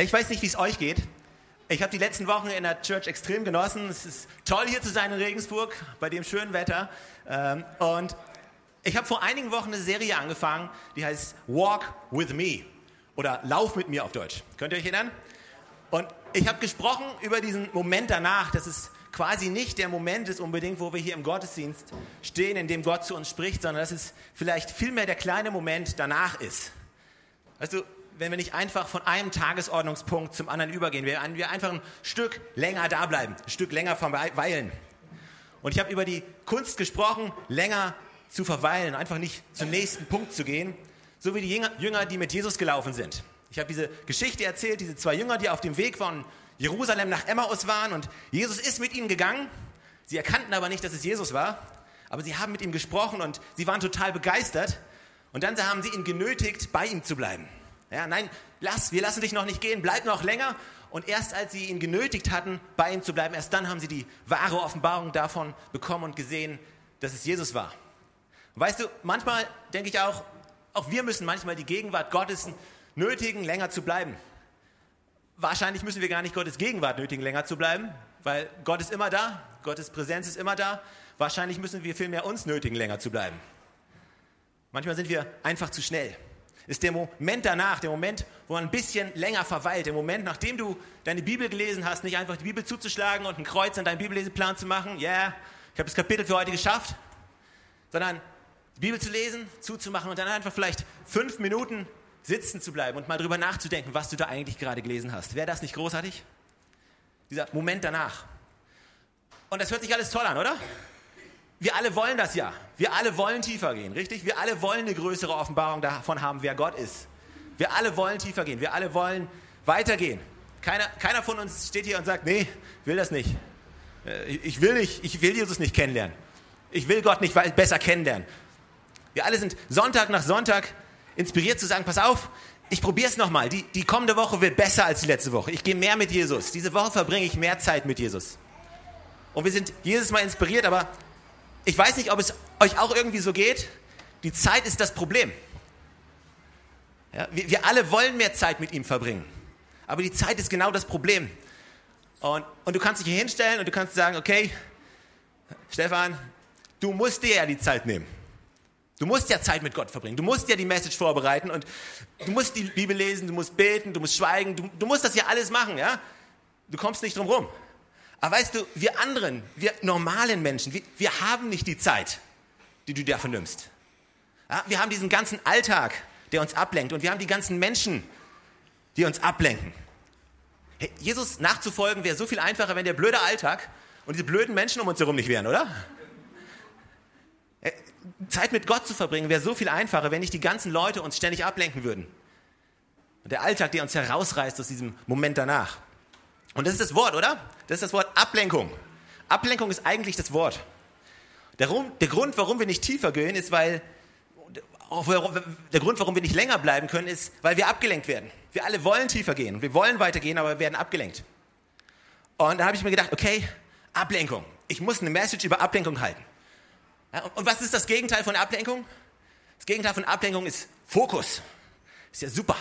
Ich weiß nicht, wie es euch geht. Ich habe die letzten Wochen in der Church extrem genossen. Es ist toll, hier zu sein in Regensburg, bei dem schönen Wetter. Ähm, und ich habe vor einigen Wochen eine Serie angefangen, die heißt Walk with Me oder Lauf mit mir auf Deutsch. Könnt ihr euch erinnern? Und ich habe gesprochen über diesen Moment danach, dass es quasi nicht der Moment ist unbedingt, wo wir hier im Gottesdienst stehen, in dem Gott zu uns spricht, sondern dass es vielleicht vielmehr der kleine Moment danach ist. Weißt du, wenn wir nicht einfach von einem Tagesordnungspunkt zum anderen übergehen, wenn wir einfach ein Stück länger da bleiben, ein Stück länger verweilen. Und ich habe über die Kunst gesprochen, länger zu verweilen, einfach nicht zum nächsten Punkt zu gehen, so wie die Jünger, die mit Jesus gelaufen sind. Ich habe diese Geschichte erzählt, diese zwei Jünger, die auf dem Weg von Jerusalem nach Emmaus waren und Jesus ist mit ihnen gegangen. Sie erkannten aber nicht, dass es Jesus war, aber sie haben mit ihm gesprochen und sie waren total begeistert. Und dann haben sie ihn genötigt, bei ihm zu bleiben. Ja, nein, lass, wir lassen dich noch nicht gehen, bleib noch länger. Und erst als sie ihn genötigt hatten, bei ihm zu bleiben, erst dann haben sie die wahre Offenbarung davon bekommen und gesehen, dass es Jesus war. Weißt du, manchmal denke ich auch, auch wir müssen manchmal die Gegenwart Gottes nötigen, länger zu bleiben. Wahrscheinlich müssen wir gar nicht Gottes Gegenwart nötigen, länger zu bleiben, weil Gott ist immer da, Gottes Präsenz ist immer da. Wahrscheinlich müssen wir vielmehr uns nötigen, länger zu bleiben. Manchmal sind wir einfach zu schnell ist der Moment danach, der Moment, wo man ein bisschen länger verweilt, der Moment, nachdem du deine Bibel gelesen hast, nicht einfach die Bibel zuzuschlagen und ein Kreuz an deinen Bibelleseplan zu machen, ja, yeah, ich habe das Kapitel für heute geschafft, sondern die Bibel zu lesen, zuzumachen und dann einfach vielleicht fünf Minuten sitzen zu bleiben und mal drüber nachzudenken, was du da eigentlich gerade gelesen hast. Wäre das nicht großartig? Dieser Moment danach. Und das hört sich alles toll an, oder? Wir alle wollen das ja. Wir alle wollen tiefer gehen, richtig? Wir alle wollen eine größere Offenbarung davon haben, wer Gott ist. Wir alle wollen tiefer gehen. Wir alle wollen weitergehen. Keiner, keiner von uns steht hier und sagt, nee, will das nicht. Äh, ich will nicht, ich will Jesus nicht kennenlernen. Ich will Gott nicht besser kennenlernen. Wir alle sind Sonntag nach Sonntag inspiriert zu sagen, pass auf, ich probiere es nochmal. Die, die kommende Woche wird besser als die letzte Woche. Ich gehe mehr mit Jesus. Diese Woche verbringe ich mehr Zeit mit Jesus. Und wir sind jedes Mal inspiriert, aber ich weiß nicht, ob es euch auch irgendwie so geht. Die Zeit ist das Problem. Ja, wir, wir, alle wollen mehr Zeit mit ihm verbringen. Aber die Zeit ist genau das Problem. Und, und du kannst dich hier hinstellen und du kannst sagen, okay, Stefan, du musst dir ja die Zeit nehmen. Du musst ja Zeit mit Gott verbringen. Du musst ja die Message vorbereiten und du musst die Bibel lesen, du musst beten, du musst schweigen, du, du musst das ja alles machen, ja? Du kommst nicht drum rum. Aber weißt du, wir anderen, wir normalen Menschen, wir, wir haben nicht die Zeit, die du dafür nimmst. Ja, wir haben diesen ganzen Alltag, der uns ablenkt und wir haben die ganzen Menschen, die uns ablenken. Hey, Jesus nachzufolgen wäre so viel einfacher, wenn der blöde Alltag und diese blöden Menschen um uns herum nicht wären, oder? Zeit mit Gott zu verbringen wäre so viel einfacher, wenn nicht die ganzen Leute uns ständig ablenken würden. Und der Alltag, der uns herausreißt aus diesem Moment danach. Und das ist das Wort, oder? Das ist das Wort Ablenkung. Ablenkung ist eigentlich das Wort. Der, der Grund, warum wir nicht tiefer gehen, ist, weil der Grund, warum wir nicht länger bleiben können, ist, weil wir abgelenkt werden. Wir alle wollen tiefer gehen wir wollen weitergehen, aber wir werden abgelenkt. Und da habe ich mir gedacht, okay, Ablenkung. Ich muss eine Message über Ablenkung halten. und was ist das Gegenteil von Ablenkung? Das Gegenteil von Ablenkung ist Fokus. Ist ja super.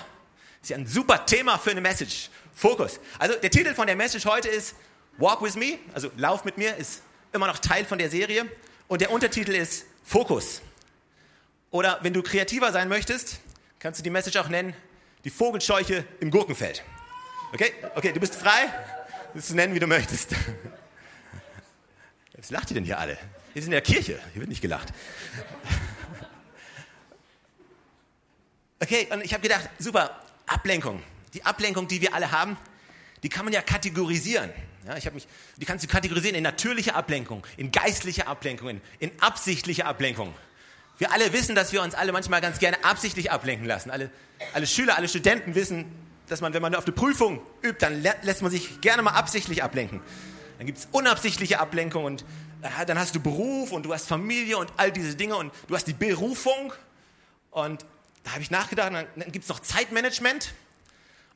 Ist ja ein super Thema für eine Message. Fokus. Also der Titel von der Message heute ist Walk with me, also Lauf mit mir, ist immer noch Teil von der Serie. Und der Untertitel ist Fokus. Oder wenn du kreativer sein möchtest, kannst du die Message auch nennen, die Vogelscheuche im Gurkenfeld. Okay? Okay, du bist frei, das zu nennen, wie du möchtest. Was lacht ihr denn hier alle? Wir sind in der Kirche, hier wird nicht gelacht. Okay, und ich habe gedacht, super, Ablenkung die Ablenkung, die wir alle haben, die kann man ja kategorisieren. Ja, ich mich, die kannst du kategorisieren in natürliche Ablenkung, in geistliche Ablenkung, in, in absichtliche Ablenkung. Wir alle wissen, dass wir uns alle manchmal ganz gerne absichtlich ablenken lassen. Alle, alle Schüler, alle Studenten wissen, dass man, wenn man auf eine Prüfung übt, dann lässt man sich gerne mal absichtlich ablenken. Dann gibt es unabsichtliche Ablenkung und äh, dann hast du Beruf und du hast Familie und all diese Dinge und du hast die Berufung. Und da habe ich nachgedacht, dann, dann gibt es noch Zeitmanagement.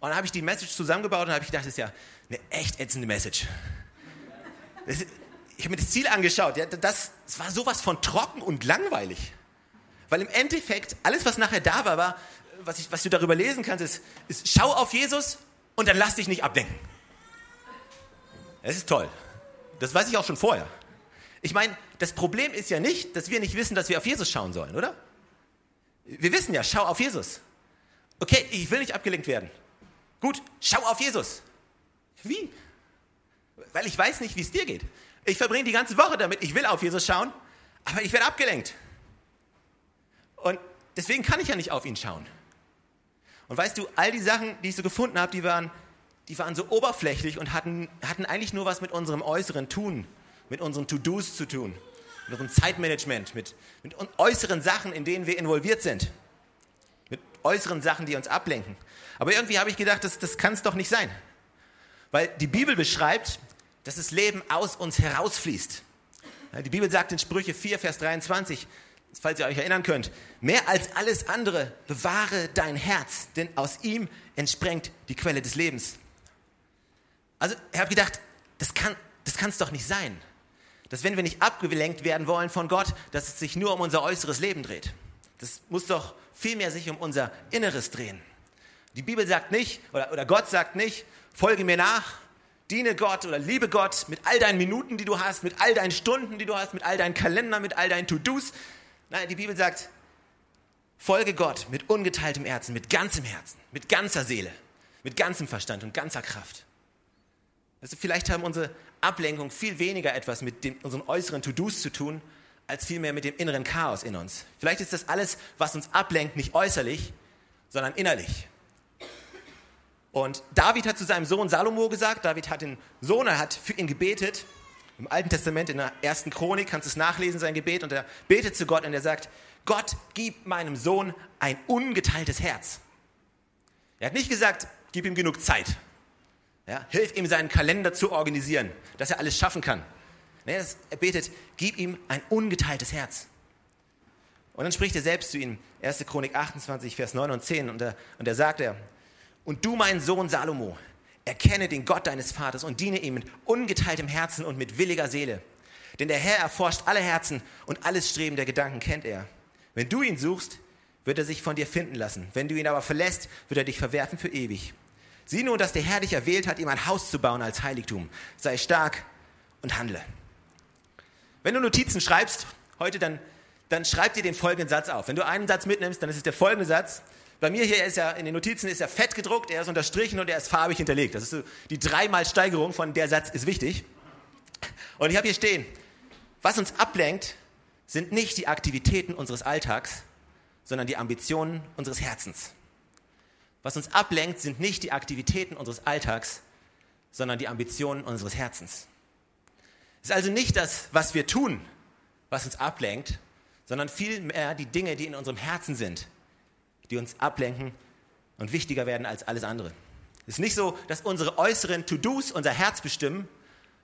Und dann habe ich die Message zusammengebaut und habe ich gedacht, das ist ja eine echt ätzende Message. Ist, ich habe mir das Ziel angeschaut. Ja, das, das war sowas von trocken und langweilig. Weil im Endeffekt, alles, was nachher da war, war was, ich, was du darüber lesen kannst, ist, ist schau auf Jesus und dann lass dich nicht ablenken. Es ist toll. Das weiß ich auch schon vorher. Ich meine, das Problem ist ja nicht, dass wir nicht wissen, dass wir auf Jesus schauen sollen, oder? Wir wissen ja, schau auf Jesus. Okay, ich will nicht abgelenkt werden. Gut, schau auf Jesus. Wie? Weil ich weiß nicht, wie es dir geht. Ich verbringe die ganze Woche damit, ich will auf Jesus schauen, aber ich werde abgelenkt. Und deswegen kann ich ja nicht auf ihn schauen. Und weißt du, all die Sachen, die ich so gefunden habe, die waren, die waren so oberflächlich und hatten, hatten eigentlich nur was mit unserem äußeren Tun, mit unseren To-Dos zu tun, mit unserem Zeitmanagement, mit, mit äußeren Sachen, in denen wir involviert sind, mit äußeren Sachen, die uns ablenken. Aber irgendwie habe ich gedacht, das, das kann es doch nicht sein. Weil die Bibel beschreibt, dass das Leben aus uns herausfließt. Die Bibel sagt in Sprüche 4, Vers 23, falls ihr euch erinnern könnt, mehr als alles andere bewahre dein Herz, denn aus ihm entsprengt die Quelle des Lebens. Also ich habe gedacht, das kann das es doch nicht sein, dass wenn wir nicht abgelenkt werden wollen von Gott, dass es sich nur um unser äußeres Leben dreht. Das muss doch vielmehr sich um unser Inneres drehen. Die Bibel sagt nicht, oder, oder Gott sagt nicht, folge mir nach, diene Gott oder liebe Gott mit all deinen Minuten, die du hast, mit all deinen Stunden, die du hast, mit all deinen Kalendern, mit all deinen To-Dos. Nein, die Bibel sagt, folge Gott mit ungeteiltem Herzen, mit ganzem Herzen, mit ganzer Seele, mit ganzem Verstand und ganzer Kraft. Also vielleicht haben unsere Ablenkung viel weniger etwas mit dem, unseren äußeren To-Dos zu tun, als vielmehr mit dem inneren Chaos in uns. Vielleicht ist das alles, was uns ablenkt, nicht äußerlich, sondern innerlich. Und David hat zu seinem Sohn Salomo gesagt, David hat den Sohn, er hat für ihn gebetet im Alten Testament, in der ersten Chronik, kannst du es nachlesen, sein Gebet, und er betet zu Gott und er sagt, Gott, gib meinem Sohn ein ungeteiltes Herz. Er hat nicht gesagt, gib ihm genug Zeit. Ja, hilf ihm, seinen Kalender zu organisieren, dass er alles schaffen kann. Nee, er betet, gib ihm ein ungeteiltes Herz. Und dann spricht er selbst zu ihm, 1. Chronik 28, Vers 9 und 10, und da und er sagt er, und du, mein Sohn Salomo, Erkenne den Gott deines Vaters und diene ihm mit ungeteiltem Herzen und mit williger Seele. Denn der Herr erforscht alle Herzen und alles Streben der Gedanken kennt er. Wenn du ihn suchst, wird er sich von dir finden lassen. Wenn du ihn aber verlässt, wird er dich verwerfen für ewig. Sieh nur, dass der Herr dich erwählt hat, ihm ein Haus zu bauen als Heiligtum. Sei stark und handle. Wenn du Notizen schreibst, heute, dann, dann schreib dir den folgenden Satz auf. Wenn du einen Satz mitnimmst, dann ist es der folgende Satz. Bei mir hier ist ja in den Notizen ist er fett gedruckt, er ist unterstrichen und er ist farbig hinterlegt. Das ist so die dreimal Steigerung von der Satz ist wichtig. Und ich habe hier stehen, was uns ablenkt, sind nicht die Aktivitäten unseres Alltags, sondern die Ambitionen unseres Herzens. Was uns ablenkt, sind nicht die Aktivitäten unseres Alltags, sondern die Ambitionen unseres Herzens. Es ist also nicht das, was wir tun, was uns ablenkt, sondern vielmehr die Dinge, die in unserem Herzen sind, die uns ablenken und wichtiger werden als alles andere. Es ist nicht so, dass unsere äußeren To-Dos unser Herz bestimmen,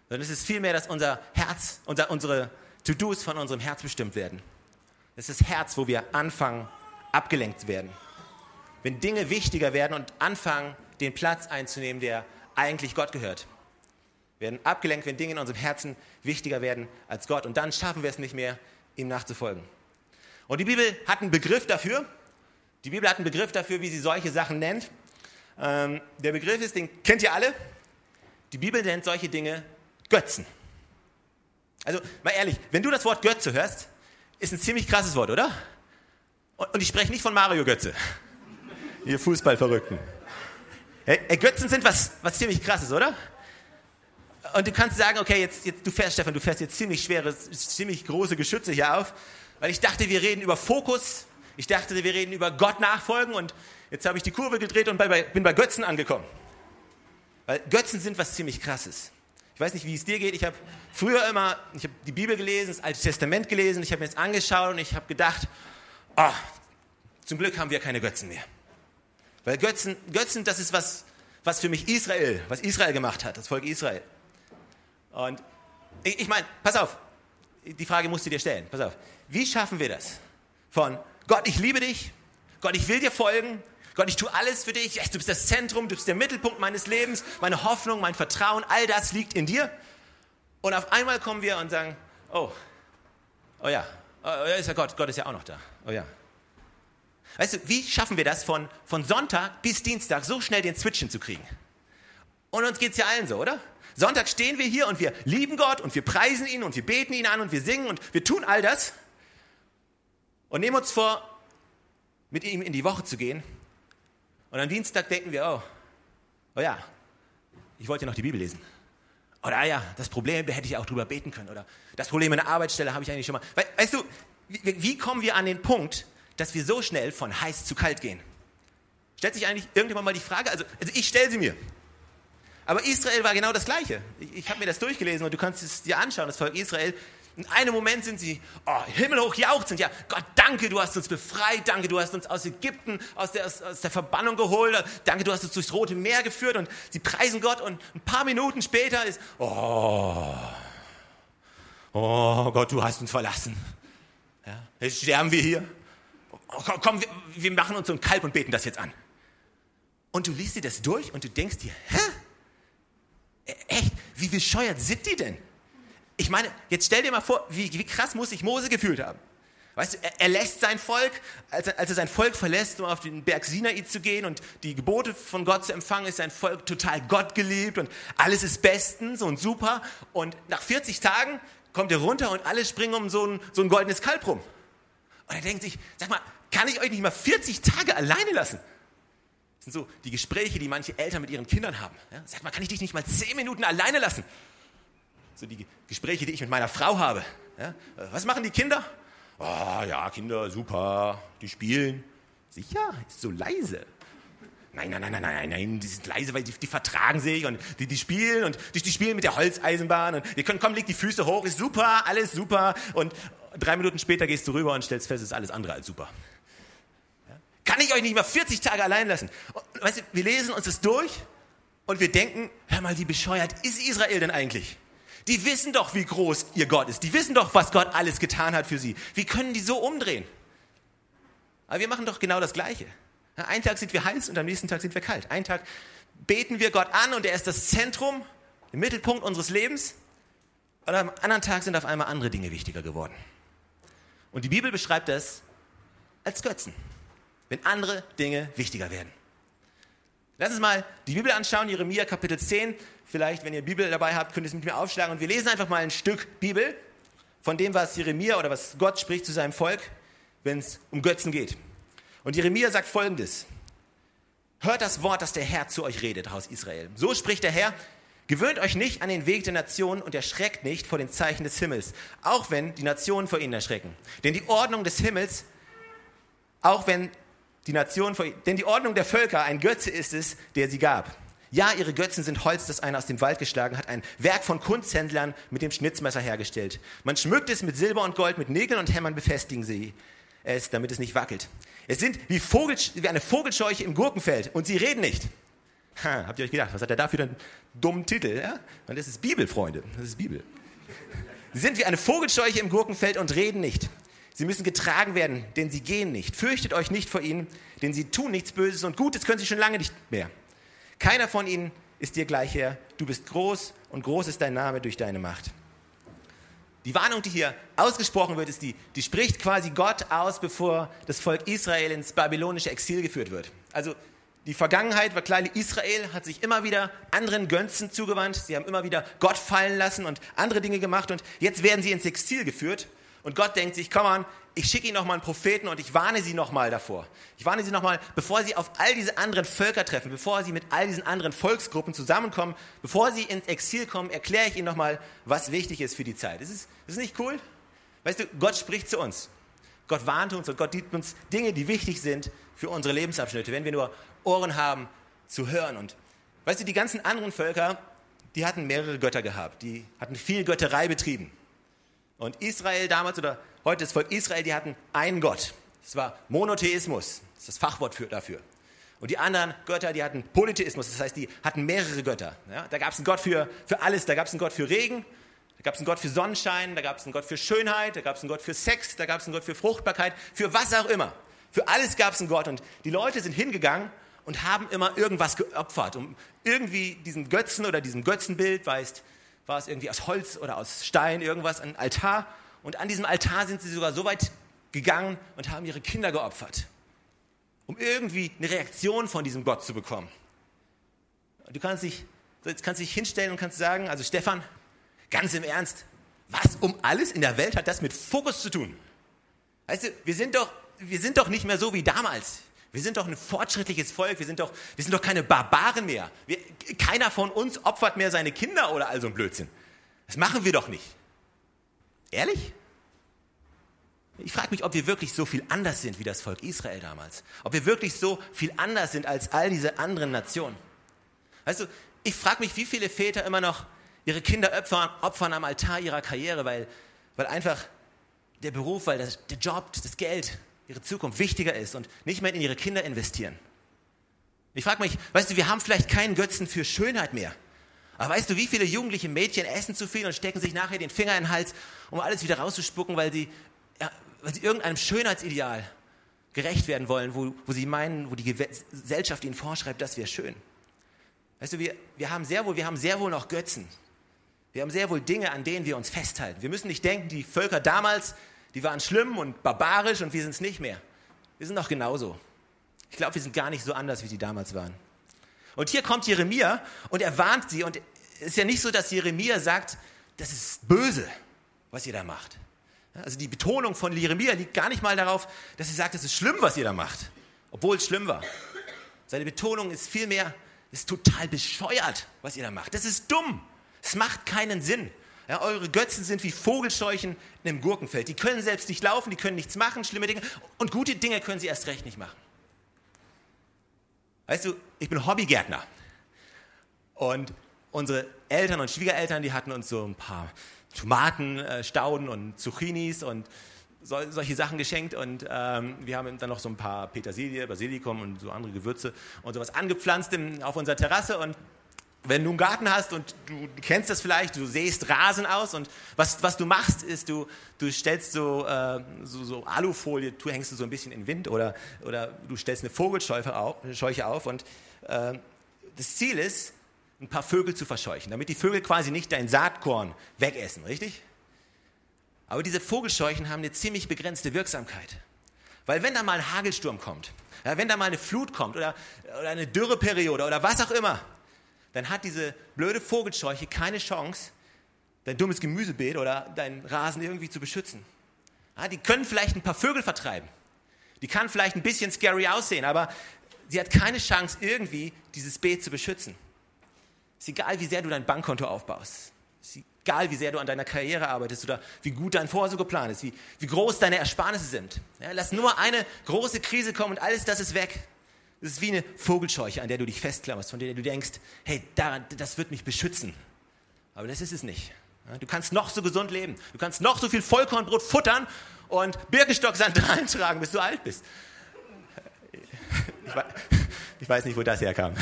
sondern es ist vielmehr, dass unser Herz, unser, unsere To-Dos von unserem Herz bestimmt werden. Es ist das Herz, wo wir anfangen, abgelenkt zu werden. Wenn Dinge wichtiger werden und anfangen, den Platz einzunehmen, der eigentlich Gott gehört. Wir werden abgelenkt, wenn Dinge in unserem Herzen wichtiger werden als Gott. Und dann schaffen wir es nicht mehr, ihm nachzufolgen. Und die Bibel hat einen Begriff dafür, die Bibel hat einen Begriff dafür, wie sie solche Sachen nennt. Ähm, der Begriff ist, den kennt ihr alle. Die Bibel nennt solche Dinge Götzen. Also mal ehrlich, wenn du das Wort Götze hörst, ist ein ziemlich krasses Wort, oder? Und, ich spreche nicht von Mario Götze. Ihr Fußballverrückten. Hey, Götzen sind was, was ziemlich krasses, oder? Und du kannst sagen, okay, jetzt, jetzt du fährst, Stefan, du fährst jetzt ziemlich schwere, ziemlich große Geschütze hier auf, weil ich dachte, wir reden über Fokus, ich dachte, wir reden über Gott nachfolgen und jetzt habe ich die Kurve gedreht und bin bei Götzen angekommen. Weil Götzen sind was ziemlich krasses. Ich weiß nicht, wie es dir geht. Ich habe früher immer, ich habe die Bibel gelesen, das Alte Testament gelesen, ich habe mir das angeschaut und ich habe gedacht, oh, zum Glück haben wir keine Götzen mehr. Weil Götzen, Götzen, das ist was, was für mich Israel, was Israel gemacht hat, das Volk Israel. Und ich, ich meine, pass auf, die Frage musst du dir stellen, pass auf. Wie schaffen wir das? Von Gott, ich liebe dich. Gott, ich will dir folgen. Gott, ich tue alles für dich. Du bist das Zentrum, du bist der Mittelpunkt meines Lebens. Meine Hoffnung, mein Vertrauen, all das liegt in dir. Und auf einmal kommen wir und sagen, oh, oh ja, oh, ist ja Gott, Gott ist ja auch noch da. Oh ja. Weißt du, wie schaffen wir das von, von Sonntag bis Dienstag so schnell den Switch hinzukriegen? Und uns geht es ja allen so, oder? Sonntag stehen wir hier und wir lieben Gott und wir preisen ihn und wir beten ihn an und wir singen und wir tun all das und nehmen uns vor, mit ihm in die Woche zu gehen. Und am Dienstag denken wir, oh, oh ja, ich wollte ja noch die Bibel lesen. Oder ah ja, das Problem, da hätte ich auch drüber beten können. Oder das Problem in der Arbeitsstelle habe ich eigentlich schon mal. Weißt du, wie, wie kommen wir an den Punkt, dass wir so schnell von heiß zu kalt gehen? Stellt sich eigentlich irgendjemand mal die Frage? Also, also ich stelle sie mir. Aber Israel war genau das Gleiche. Ich, ich habe mir das durchgelesen und du kannst es dir anschauen, das Volk Israel. In einem Moment sind sie oh, himmelhoch jauchzend. Ja, Gott, danke, du hast uns befreit. Danke, du hast uns aus Ägypten, aus der, aus, aus der Verbannung geholt. Danke, du hast uns durchs Rote Meer geführt. Und sie preisen Gott. Und ein paar Minuten später ist, oh, oh Gott, du hast uns verlassen. Ja, jetzt sterben wir hier. Oh, komm, komm wir, wir machen uns so ein Kalb und beten das jetzt an. Und du liest dir das durch und du denkst dir, hä? E, echt? Wie bescheuert sind die denn? Ich meine, jetzt stell dir mal vor, wie, wie krass muss sich Mose gefühlt haben. Weißt du, er, er lässt sein Volk, als er, als er, sein Volk verlässt, um auf den Berg Sinai zu gehen und die Gebote von Gott zu empfangen, ist sein Volk total Gott geliebt und alles ist bestens und super. Und nach 40 Tagen kommt er runter und alle springen um so ein, so ein goldenes Kalb rum. Und er denkt sich, sag mal, kann ich euch nicht mal 40 Tage alleine lassen? Das sind so die Gespräche, die manche Eltern mit ihren Kindern haben. Ja? Sag mal, kann ich dich nicht mal 10 Minuten alleine lassen? So die Gespräche, die ich mit meiner Frau habe. Ja? Was machen die Kinder? Oh, ja, Kinder, super, die spielen. Sicher, ist so leise. Nein, nein, nein, nein, nein, nein, die sind leise, weil die, die vertragen sich und die, die spielen und die, die spielen mit der Holzeisenbahn und ihr könnt, komm, leg die Füße hoch, ist super, alles super und drei Minuten später gehst du rüber und stellst fest, ist alles andere als super. Ja? Kann ich euch nicht mal 40 Tage allein lassen? Und, weißt du, wir lesen uns das durch und wir denken, hör mal, wie bescheuert ist Israel denn eigentlich? Die wissen doch, wie groß ihr Gott ist. Die wissen doch, was Gott alles getan hat für sie. Wie können die so umdrehen? Aber wir machen doch genau das Gleiche. Einen Tag sind wir heiß und am nächsten Tag sind wir kalt. Einen Tag beten wir Gott an und er ist das Zentrum, der Mittelpunkt unseres Lebens. Und am anderen Tag sind auf einmal andere Dinge wichtiger geworden. Und die Bibel beschreibt das als Götzen, wenn andere Dinge wichtiger werden. Lass uns mal die Bibel anschauen, Jeremia Kapitel 10. Vielleicht, wenn ihr Bibel dabei habt, könnt ihr es mit mir aufschlagen. Und wir lesen einfach mal ein Stück Bibel von dem, was Jeremia oder was Gott spricht zu seinem Volk, wenn es um Götzen geht. Und Jeremia sagt folgendes. Hört das Wort, das der Herr zu euch redet, Haus Israel. So spricht der Herr. Gewöhnt euch nicht an den Weg der Nationen und erschreckt nicht vor den Zeichen des Himmels, auch wenn die Nationen vor ihnen erschrecken. Denn die Ordnung des Himmels, auch wenn die Nationen vor ihnen, denn die Ordnung der Völker ein Götze ist es, der sie gab. Ja, ihre Götzen sind Holz, das einer aus dem Wald geschlagen hat, ein Werk von Kunsthändlern mit dem Schnitzmesser hergestellt. Man schmückt es mit Silber und Gold, mit Nägeln und Hämmern befestigen sie es, damit es nicht wackelt. Es sind wie, Vogel, wie eine Vogelscheuche im Gurkenfeld und sie reden nicht. Ha, habt ihr euch gedacht, was hat er da für einen dummen Titel? Ja? Und das ist Bibel, Freunde, das ist Bibel. Sie sind wie eine Vogelscheuche im Gurkenfeld und reden nicht. Sie müssen getragen werden, denn sie gehen nicht. Fürchtet euch nicht vor ihnen, denn sie tun nichts Böses und Gutes können sie schon lange nicht mehr. Keiner von ihnen ist dir gleich her. Du bist groß und groß ist dein Name durch deine Macht. Die Warnung, die hier ausgesprochen wird, ist die, die spricht quasi Gott aus, bevor das Volk Israel ins babylonische Exil geführt wird. Also die Vergangenheit war kleine Israel, hat sich immer wieder anderen Gönzen zugewandt. Sie haben immer wieder Gott fallen lassen und andere Dinge gemacht und jetzt werden sie ins Exil geführt. Und Gott denkt sich, komm an, ich schicke ihnen nochmal einen Propheten und ich warne sie nochmal davor. Ich warne sie nochmal, bevor sie auf all diese anderen Völker treffen, bevor sie mit all diesen anderen Volksgruppen zusammenkommen, bevor sie ins Exil kommen, erkläre ich ihnen nochmal, was wichtig ist für die Zeit. Ist es ist nicht cool? Weißt du, Gott spricht zu uns. Gott warnt uns und Gott gibt uns Dinge, die wichtig sind für unsere Lebensabschnitte, wenn wir nur Ohren haben zu hören. Und weißt du, die ganzen anderen Völker, die hatten mehrere Götter gehabt, die hatten viel Götterei betrieben. Und Israel damals oder heute das Volk Israel, die hatten einen Gott. Das war Monotheismus, das ist das Fachwort für, dafür. Und die anderen Götter, die hatten Polytheismus, das heißt, die hatten mehrere Götter. Ja, da gab es einen Gott für, für alles, da gab es einen Gott für Regen, da gab es einen Gott für Sonnenschein, da gab es einen Gott für Schönheit, da gab es einen Gott für Sex, da gab es einen Gott für Fruchtbarkeit, für was auch immer. Für alles gab es einen Gott. Und die Leute sind hingegangen und haben immer irgendwas geopfert, um irgendwie diesen Götzen oder diesem Götzenbild, weißt, war es irgendwie aus Holz oder aus Stein, irgendwas, ein Altar. Und an diesem Altar sind sie sogar so weit gegangen und haben ihre Kinder geopfert, um irgendwie eine Reaktion von diesem Gott zu bekommen. Du kannst dich kannst dich hinstellen und kannst sagen, also Stefan, ganz im Ernst, was um alles in der Welt hat das mit Fokus zu tun? Weißt du, wir sind doch, wir sind doch nicht mehr so wie damals. Wir sind doch ein fortschrittliches Volk, wir sind doch, wir sind doch keine Barbaren mehr. Wir, keiner von uns opfert mehr seine Kinder oder all so ein Blödsinn. Das machen wir doch nicht. Ehrlich? Ich frage mich, ob wir wirklich so viel anders sind wie das Volk Israel damals. Ob wir wirklich so viel anders sind als all diese anderen Nationen. Weißt du, ich frage mich, wie viele Väter immer noch ihre Kinder opfern, opfern am Altar ihrer Karriere, weil, weil einfach der Beruf, weil das, der Job, das Geld, ihre Zukunft wichtiger ist und nicht mehr in ihre Kinder investieren. Ich frage mich, weißt du, wir haben vielleicht keinen Götzen für Schönheit mehr. Aber weißt du, wie viele jugendliche Mädchen essen zu viel und stecken sich nachher den Finger in den Hals, um alles wieder rauszuspucken, weil sie, ja, weil sie irgendeinem Schönheitsideal gerecht werden wollen, wo, wo sie meinen, wo die Gesellschaft ihnen vorschreibt, das wäre schön. Weißt du, wir, wir, haben sehr wohl, wir haben sehr wohl noch Götzen. Wir haben sehr wohl Dinge, an denen wir uns festhalten. Wir müssen nicht denken, die Völker damals, die waren schlimm und barbarisch und wir sind es nicht mehr. Wir sind noch genauso. Ich glaube, wir sind gar nicht so anders, wie die damals waren. Und hier kommt Jeremia und er warnt sie. Und ist ja nicht so, dass Jeremia sagt, das ist böse, was ihr da macht. Also die Betonung von Jeremia liegt gar nicht mal darauf, dass er sagt, es ist schlimm, was ihr da macht, obwohl es schlimm war. Seine Betonung ist vielmehr, es ist total bescheuert, was ihr da macht. Das ist dumm. Es macht keinen Sinn. Ja, eure Götzen sind wie Vogelscheuchen in einem Gurkenfeld. Die können selbst nicht laufen, die können nichts machen, schlimme Dinge. Und gute Dinge können sie erst recht nicht machen. Weißt du, ich bin Hobbygärtner. Und unsere Eltern und Schwiegereltern, die hatten uns so ein paar Tomatenstauden äh, und Zucchinis und so, solche Sachen geschenkt und ähm, wir haben dann noch so ein paar Petersilie, Basilikum und so andere Gewürze und sowas angepflanzt im, auf unserer Terrasse und wenn du einen Garten hast und du, kennst das vielleicht, du sähst Rasen aus und was, was du machst, ist, du, du stellst so, äh, so, so, Alufolie, du hängst du so ein bisschen in Wind oder, oder du stellst eine Vogelscheuche auf, auf und äh, das Ziel ist, ein paar Vögel zu verscheuchen, damit die Vögel quasi nicht dein Saatkorn wegessen, richtig? Aber diese Vogelscheuchen haben eine ziemlich begrenzte Wirksamkeit. Weil wenn da mal ein Hagelsturm kommt, ja, wenn da mal eine Flut kommt oder, oder eine Dürreperiode oder was auch immer, dann hat diese blöde Vogelscheuche keine Chance, dein dummes Gemüsebeet oder deinen Rasen irgendwie zu beschützen. Ja, die können vielleicht ein paar Vögel vertreiben. Die kann vielleicht ein bisschen scary aussehen, aber sie hat keine Chance, irgendwie dieses Beet zu beschützen. Ist egal, wie sehr du dein Bankkonto aufbaust. Ist egal, wie sehr du an deiner Karriere arbeitest oder wie gut dein Vorsorge geplant ist, wie, wie groß deine Ersparnisse sind. Ja, lass nur eine große Krise kommen und alles das ist weg. Es ist wie eine Vogelscheuche, an der du dich festklammerst, von der du denkst, hey, daran, das wird mich beschützen. Aber das ist es nicht. Du kannst noch so gesund leben. Du kannst noch so viel Vollkornbrot futtern und Birkenstock-Sandalen tragen, bis du alt bist. Ich weiß, ich weiß nicht, wo das herkam.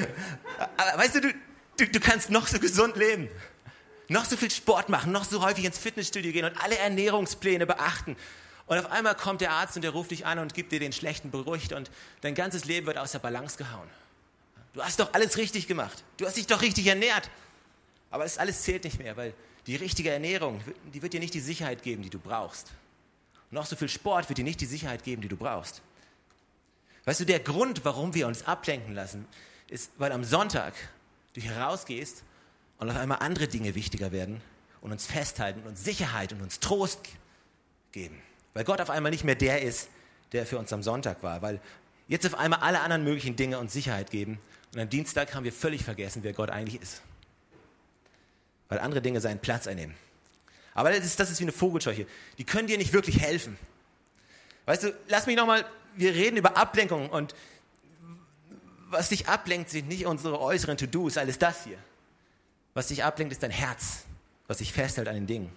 Aber weißt du, du, du, du kannst noch so gesund leben. Noch so viel Sport machen, noch so häufig ins Fitnessstudio gehen und alle Ernährungspläne beachten und auf einmal kommt der Arzt und der ruft dich an und gibt dir den schlechten Bericht und dein ganzes Leben wird aus der Balance gehauen. Du hast doch alles richtig gemacht. Du hast dich doch richtig ernährt. Aber es alles zählt nicht mehr, weil die richtige Ernährung, die wird dir nicht die Sicherheit geben, die du brauchst. Noch so viel Sport wird dir nicht die Sicherheit geben, die du brauchst. Weißt du, der Grund, warum wir uns ablenken lassen, ist, weil am Sonntag du herausgehst und auf einmal andere Dinge wichtiger werden und uns festhalten und uns Sicherheit und uns Trost geben. Weil Gott auf einmal nicht mehr der ist, der für uns am Sonntag war. Weil jetzt auf einmal alle anderen möglichen Dinge uns Sicherheit geben. Und am Dienstag haben wir völlig vergessen, wer Gott eigentlich ist. Weil andere Dinge seinen Platz einnehmen. Aber das ist, das ist wie eine Vogelscheuche. Die können dir nicht wirklich helfen. Weißt du, lass mich nochmal, wir reden über Ablenkung und was dich ablenkt, sind nicht unsere äußeren To-Dos, alles das hier. Was dich ablenkt, ist dein Herz, was sich festhält an den Dingen.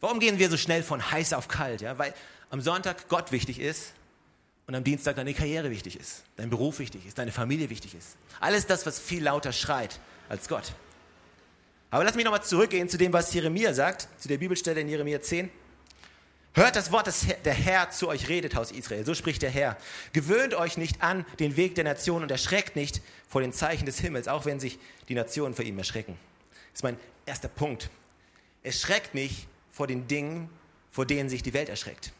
Warum gehen wir so schnell von heiß auf kalt? Ja? Weil am Sonntag Gott wichtig ist und am Dienstag deine Karriere wichtig ist, dein Beruf wichtig ist, deine Familie wichtig ist. Alles das, was viel lauter schreit als Gott. Aber lass mich nochmal zurückgehen zu dem, was Jeremia sagt, zu der Bibelstelle in Jeremia 10. Hört das Wort, das der Herr zu euch redet, Haus Israel. So spricht der Herr. Gewöhnt euch nicht an den Weg der Nation und erschreckt nicht vor den Zeichen des Himmels, auch wenn sich die Nationen vor ihm erschrecken. Das ist mein erster Punkt. Erschreckt nicht vor den Dingen, vor denen sich die Welt erschreckt.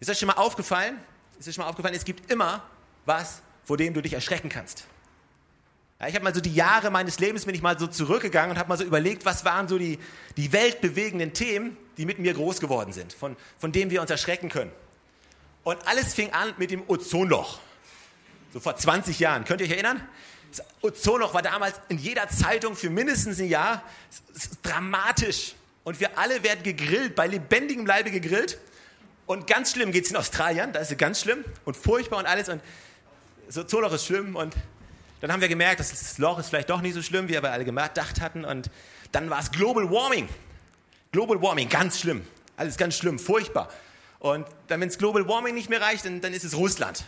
Ist euch schon mal aufgefallen? Ist euch schon mal aufgefallen, es gibt immer was, vor dem du dich erschrecken kannst. Ja, ich habe mal so die Jahre meines Lebens bin ich mal so zurückgegangen und habe mal so überlegt, was waren so die, die weltbewegenden Themen, die mit mir groß geworden sind, von, von denen wir uns erschrecken können. Und alles fing an mit dem Ozonloch. So vor 20 Jahren. Könnt ihr euch erinnern? Das Ozonloch war damals in jeder Zeitung für mindestens ein Jahr. Dramatisch. Und wir alle werden gegrillt, bei lebendigem Leibe gegrillt. Und ganz schlimm geht es in Australien, da ist es ganz schlimm und furchtbar und alles. Und so Ozonloch ist schlimm. Und dann haben wir gemerkt, das Loch ist vielleicht doch nicht so schlimm, wie wir alle gedacht hatten. Und dann war es Global Warming. Global Warming, ganz schlimm. Alles ganz schlimm, furchtbar. Und dann, wenn es Global Warming nicht mehr reicht, dann, dann ist es Russland.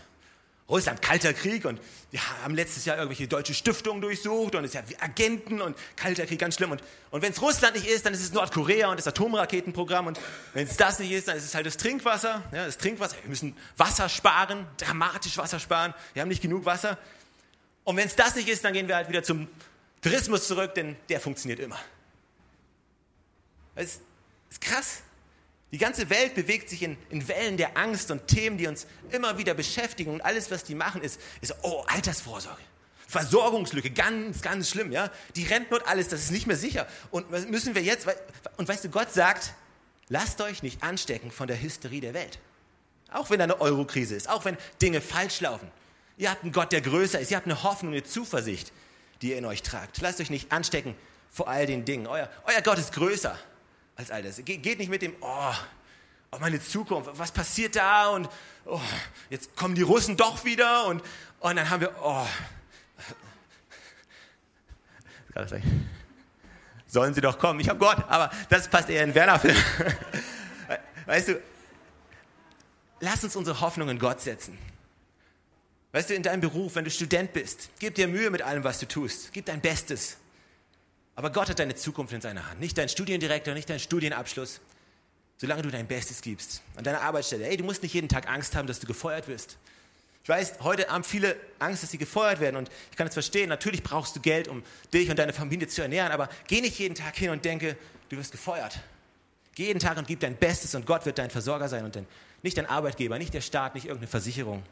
Russland, kalter Krieg und wir haben letztes Jahr irgendwelche deutsche Stiftungen durchsucht und es ja Agenten und kalter Krieg, ganz schlimm. Und, und wenn es Russland nicht ist, dann ist es Nordkorea und das Atomraketenprogramm und wenn es das nicht ist, dann ist es halt das Trinkwasser. Ja, das Trinkwasser, wir müssen Wasser sparen, dramatisch Wasser sparen, wir haben nicht genug Wasser. Und wenn es das nicht ist, dann gehen wir halt wieder zum Tourismus zurück, denn der funktioniert immer. Das ist krass. Die ganze Welt bewegt sich in, in, Wellen der Angst und Themen, die uns immer wieder beschäftigen. Und alles, was die machen, ist, ist oh, Altersvorsorge. Versorgungslücke, ganz, ganz schlimm, ja. Die und alles, das ist nicht mehr sicher. Und müssen wir jetzt, und weißt du, Gott sagt, lasst euch nicht anstecken von der Hysterie der Welt. Auch wenn da eine Eurokrise ist, auch wenn Dinge falsch laufen. Ihr habt einen Gott, der größer ist. Ihr habt eine Hoffnung, eine Zuversicht, die ihr in euch tragt. Lasst euch nicht anstecken vor all den Dingen. Euer, euer Gott ist größer als all das. Ge geht nicht mit dem, oh, oh, meine Zukunft, was passiert da und oh, jetzt kommen die Russen doch wieder und, oh, und dann haben wir, oh. Sollen sie doch kommen, ich habe Gott, aber das passt eher in Werner-Film. Weißt du, lass uns unsere Hoffnung in Gott setzen. Weißt du, in deinem Beruf, wenn du Student bist, gib dir Mühe mit allem, was du tust. Gib dein Bestes. Aber Gott hat deine Zukunft in seiner Hand. Nicht dein Studiendirektor, nicht dein Studienabschluss. Solange du dein Bestes gibst. An deiner Arbeitsstelle. Ey, du musst nicht jeden Tag Angst haben, dass du gefeuert wirst. Ich weiß, heute haben viele Angst, dass sie gefeuert werden. Und ich kann es verstehen. Natürlich brauchst du Geld, um dich und deine Familie zu ernähren. Aber geh nicht jeden Tag hin und denke, du wirst gefeuert. Geh jeden Tag und gib dein Bestes und Gott wird dein Versorger sein und dein, nicht dein Arbeitgeber, nicht der Staat, nicht irgendeine Versicherung.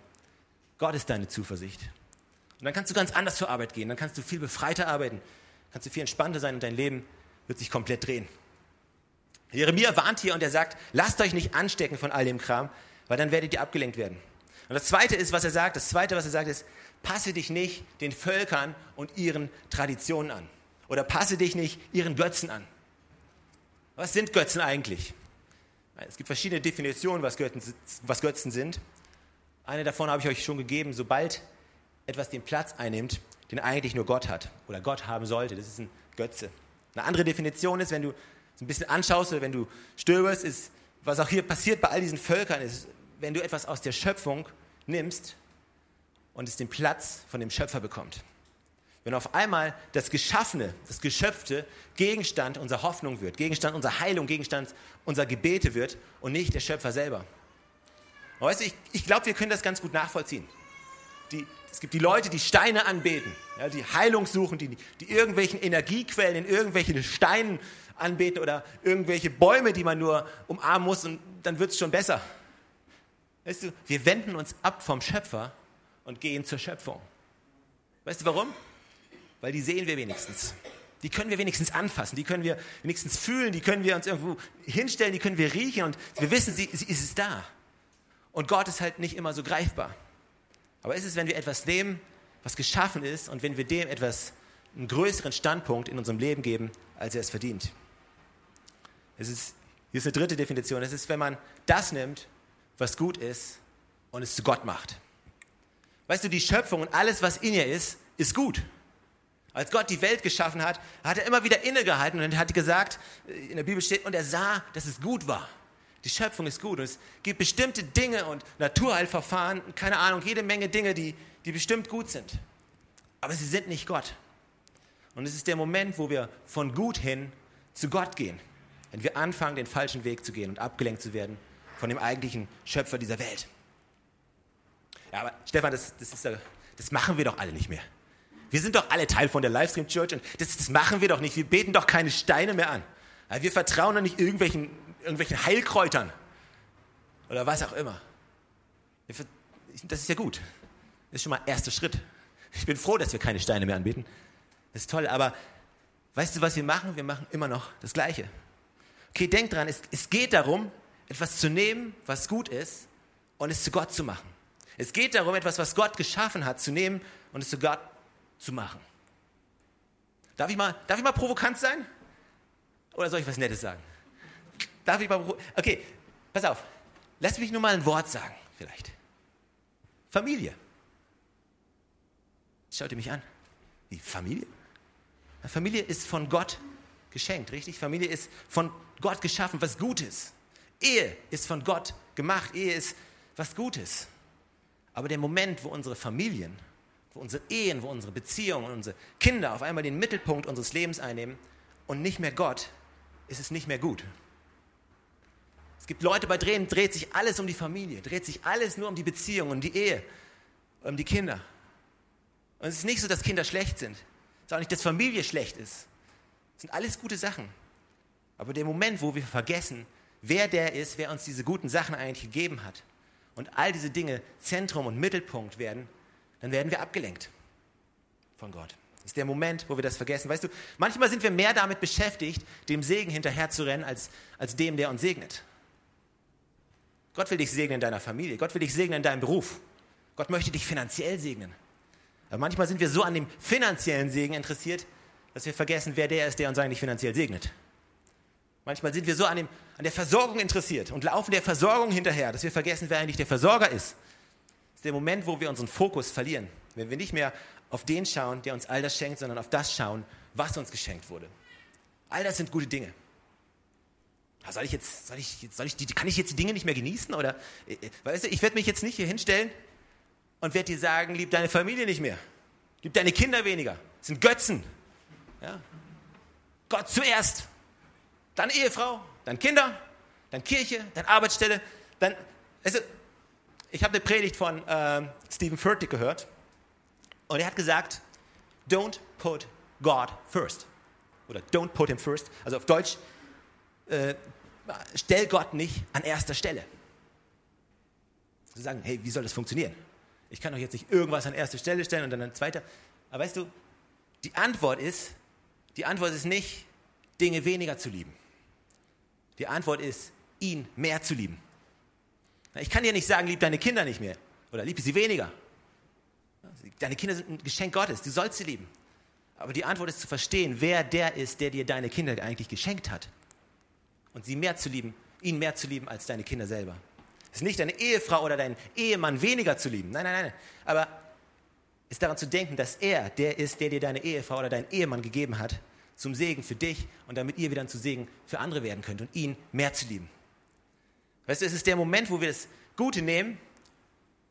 Gott ist deine Zuversicht. Und dann kannst du ganz anders zur Arbeit gehen. Dann kannst du viel befreiter arbeiten kannst du viel entspannter sein und dein Leben wird sich komplett drehen. Jeremia warnt hier und er sagt, lasst euch nicht anstecken von all dem Kram, weil dann werdet ihr abgelenkt werden. Und das Zweite ist, was er sagt, das Zweite, was er sagt, ist, passe dich nicht den Völkern und ihren Traditionen an. Oder passe dich nicht ihren Götzen an. Was sind Götzen eigentlich? Es gibt verschiedene Definitionen, was Götzen, was Götzen sind. Eine davon habe ich euch schon gegeben. Sobald etwas den Platz einnimmt, den eigentlich nur Gott hat oder Gott haben sollte. Das ist ein Götze. Eine andere Definition ist, wenn du es ein bisschen anschaust oder wenn du stöberst, ist, was auch hier passiert bei all diesen Völkern, ist, wenn du etwas aus der Schöpfung nimmst und es den Platz von dem Schöpfer bekommt. Wenn auf einmal das Geschaffene, das Geschöpfte Gegenstand unserer Hoffnung wird, Gegenstand unserer Heilung, Gegenstand unserer Gebete wird und nicht der Schöpfer selber. Weißt du, ich, ich glaube, wir können das ganz gut nachvollziehen. Die, es gibt die Leute, die Steine anbeten, ja, die Heilung suchen, die, die irgendwelchen Energiequellen in irgendwelchen Steinen anbeten oder irgendwelche Bäume, die man nur umarmen muss und dann wird es schon besser. Weißt du, wir wenden uns ab vom Schöpfer und gehen zur Schöpfung. Weißt du warum? Weil die sehen wir wenigstens. Die können wir wenigstens anfassen, die können wir wenigstens fühlen, die können wir uns irgendwo hinstellen, die können wir riechen und wir wissen, sie, sie ist es da. Und Gott ist halt nicht immer so greifbar. Aber ist es, wenn wir etwas nehmen, was geschaffen ist, und wenn wir dem etwas, einen größeren Standpunkt in unserem Leben geben, als er es verdient? Es ist, hier ist eine dritte Definition. Es ist, wenn man das nimmt, was gut ist, und es zu Gott macht. Weißt du, die Schöpfung und alles, was in ihr ist, ist gut. Als Gott die Welt geschaffen hat, hat er immer wieder innegehalten und hat gesagt, in der Bibel steht, und er sah, dass es gut war. Die Schöpfung ist gut und es gibt bestimmte Dinge und Naturheilverfahren, keine Ahnung, jede Menge Dinge, die, die bestimmt gut sind. Aber sie sind nicht Gott. Und es ist der Moment, wo wir von gut hin zu Gott gehen. Wenn wir anfangen, den falschen Weg zu gehen und abgelenkt zu werden von dem eigentlichen Schöpfer dieser Welt. Ja, aber Stefan, das, das, ist, das machen wir doch alle nicht mehr. Wir sind doch alle Teil von der Livestream Church und das, das machen wir doch nicht. Wir beten doch keine Steine mehr an. Wir vertrauen doch nicht irgendwelchen irgendwelchen Heilkräutern oder was auch immer. Das ist ja gut. Das ist schon mal erster Schritt. Ich bin froh, dass wir keine Steine mehr anbeten. Das ist toll, aber weißt du, was wir machen? Wir machen immer noch das Gleiche. Okay, denk dran, es, es geht darum, etwas zu nehmen, was gut ist, und es zu Gott zu machen. Es geht darum, etwas, was Gott geschaffen hat, zu nehmen und es zu Gott zu machen. Darf ich mal, darf ich mal provokant sein? Oder soll ich was Nettes sagen? Darf ich mal. Okay, pass auf. Lass mich nur mal ein Wort sagen, vielleicht. Familie. Schaut ihr mich an? Wie Familie? Familie ist von Gott geschenkt, richtig? Familie ist von Gott geschaffen, was Gutes. Ehe ist von Gott gemacht. Ehe ist was Gutes. Aber der Moment, wo unsere Familien, wo unsere Ehen, wo unsere Beziehungen, unsere Kinder auf einmal den Mittelpunkt unseres Lebens einnehmen und nicht mehr Gott, ist es nicht mehr gut. Es gibt Leute, bei denen dreht sich alles um die Familie, dreht sich alles nur um die Beziehung, um die Ehe, um die Kinder. Und es ist nicht so, dass Kinder schlecht sind. Es ist auch nicht, dass Familie schlecht ist. Das sind alles gute Sachen. Aber der Moment, wo wir vergessen, wer der ist, wer uns diese guten Sachen eigentlich gegeben hat, und all diese Dinge Zentrum und Mittelpunkt werden, dann werden wir abgelenkt von Gott. Das ist der Moment, wo wir das vergessen. Weißt du, manchmal sind wir mehr damit beschäftigt, dem Segen hinterherzurennen, als, als dem, der uns segnet. Gott will dich segnen in deiner Familie. Gott will dich segnen in deinem Beruf. Gott möchte dich finanziell segnen. Aber manchmal sind wir so an dem finanziellen Segen interessiert, dass wir vergessen, wer der ist, der uns eigentlich finanziell segnet. Manchmal sind wir so an, dem, an der Versorgung interessiert und laufen der Versorgung hinterher, dass wir vergessen, wer eigentlich der Versorger ist. Das ist der Moment, wo wir unseren Fokus verlieren. Wenn wir nicht mehr auf den schauen, der uns all das schenkt, sondern auf das schauen, was uns geschenkt wurde. All das sind gute Dinge. Soll ich jetzt, soll ich, soll ich die, kann ich jetzt die Dinge nicht mehr genießen? Oder, äh, äh, weißt du, ich werde mich jetzt nicht hier hinstellen und werde dir sagen, lieb deine Familie nicht mehr. Lieb deine Kinder weniger. Das sind Götzen. Ja? Gott zuerst. Dann Ehefrau, dann Kinder, dann Kirche, dann Arbeitsstelle, dann. Also, ich habe eine Predigt von äh, Stephen Furtick gehört und er hat gesagt: Don't put God first. Oder don't put him first. Also auf Deutsch, äh, stell Gott nicht an erster Stelle. Sie sagen, hey, wie soll das funktionieren? Ich kann doch jetzt nicht irgendwas an erste Stelle stellen und dann an zweiter. Aber weißt du, die Antwort ist, die Antwort ist nicht, Dinge weniger zu lieben. Die Antwort ist, ihn mehr zu lieben. Ich kann dir nicht sagen, lieb deine Kinder nicht mehr oder lieb sie weniger. Deine Kinder sind ein Geschenk Gottes, du sollst sie lieben. Aber die Antwort ist zu verstehen, wer der ist, der dir deine Kinder eigentlich geschenkt hat. Und sie mehr zu lieben, ihn mehr zu lieben als deine Kinder selber. Es ist nicht deine Ehefrau oder deinen Ehemann weniger zu lieben. Nein, nein, nein. Aber ist daran zu denken, dass er der ist, der dir deine Ehefrau oder deinen Ehemann gegeben hat, zum Segen für dich und damit ihr wieder zu Segen für andere werden könnt und ihn mehr zu lieben. Weißt du, es ist der Moment, wo wir das Gute nehmen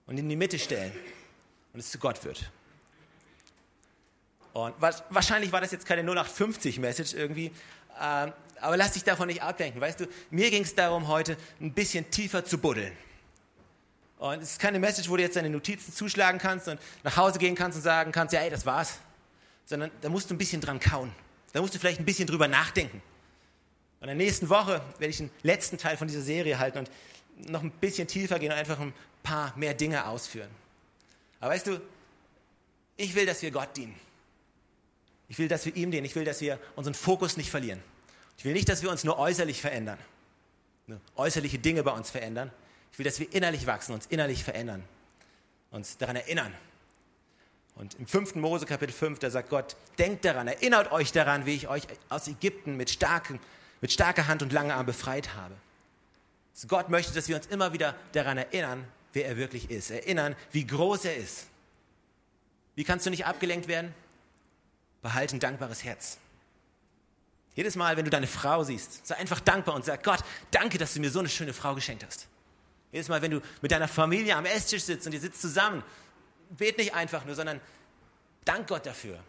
und in die Mitte stellen und es zu Gott wird. Und wahrscheinlich war das jetzt keine 0850-Message irgendwie, ähm, aber lass dich davon nicht ablenken. Weißt du, mir ging es darum, heute ein bisschen tiefer zu buddeln. Und es ist keine Message, wo du jetzt deine Notizen zuschlagen kannst und nach Hause gehen kannst und sagen kannst, ja, ey, das war's. Sondern da musst du ein bisschen dran kauen. Da musst du vielleicht ein bisschen drüber nachdenken. Und in der nächsten Woche werde ich den letzten Teil von dieser Serie halten und noch ein bisschen tiefer gehen und einfach ein paar mehr Dinge ausführen. Aber weißt du, ich will, dass wir Gott dienen. Ich will, dass wir ihm dienen. Ich will, dass wir unseren Fokus nicht verlieren. Ich will nicht, dass wir uns nur äußerlich verändern, nur äußerliche Dinge bei uns verändern. Ich will, dass wir innerlich wachsen, uns innerlich verändern, uns daran erinnern, und im 5. Mose Kapitel 5, da sagt Gott, denkt daran, erinnert euch daran, wie ich euch aus Ägypten mit, starken, mit starker Hand und langer Arm befreit habe. Also Gott möchte, dass wir uns immer wieder daran erinnern, wer er wirklich ist. Erinnern, wie groß er ist. Wie kannst du nicht abgelenkt werden? Behalte ein dankbares Herz. Jedes Mal, wenn du deine Frau siehst, sei einfach dankbar und sag, Gott, danke, dass du mir so eine schöne Frau geschenkt hast. Jedes Mal, wenn du mit deiner Familie am Esstisch sitzt und ihr sitzt zusammen bet nicht einfach nur, sondern dank Gott dafür,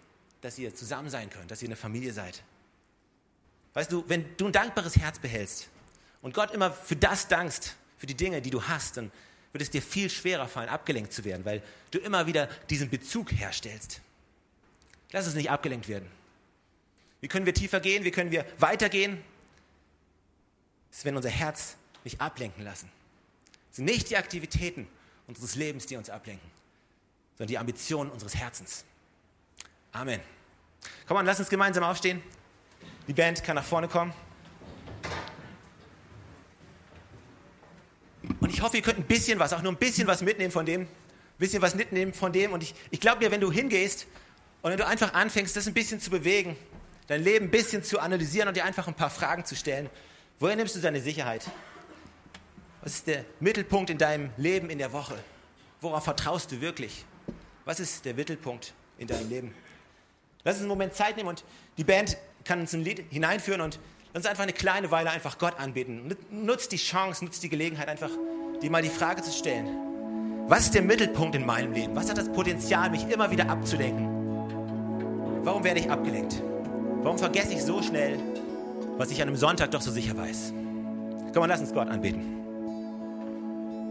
dass ihr zusammen sein könnt, dass ihr eine Familie seid. Weißt du, wenn du ein dankbares Herz behältst und Gott immer für das dankst, für die Dinge, die du hast, dann wird es dir viel schwerer fallen, abgelenkt zu werden, weil du immer wieder diesen Bezug herstellst. Lass uns nicht abgelenkt werden. Wie können wir tiefer gehen? Wie können wir weitergehen? Das ist, wenn unser Herz nicht ablenken lassen. Es sind nicht die Aktivitäten unseres Lebens, die uns ablenken, sondern die Ambitionen unseres Herzens. Amen. Komm on, lass uns gemeinsam aufstehen. Die Band kann nach vorne kommen. Und ich hoffe, ihr könnt ein bisschen was, auch nur ein bisschen was mitnehmen von dem, ein bisschen was mitnehmen von dem. Und ich, ich glaube dir, wenn du hingehst und wenn du einfach anfängst, das ein bisschen zu bewegen, dein Leben ein bisschen zu analysieren und dir einfach ein paar Fragen zu stellen, woher nimmst du deine Sicherheit? Was ist der Mittelpunkt in deinem Leben in der Woche? Worauf vertraust du wirklich? Was ist der Mittelpunkt in deinem Leben? Lass uns einen Moment Zeit nehmen und die Band kann uns ein Lied hineinführen und uns einfach eine kleine Weile einfach Gott anbeten. Nutzt die Chance, nutzt die Gelegenheit, einfach dir mal die Frage zu stellen. Was ist der Mittelpunkt in meinem Leben? Was hat das Potenzial, mich immer wieder abzulenken? Warum werde ich abgelenkt? Warum vergesse ich so schnell, was ich an einem Sonntag doch so sicher weiß? Komm lass uns Gott anbeten.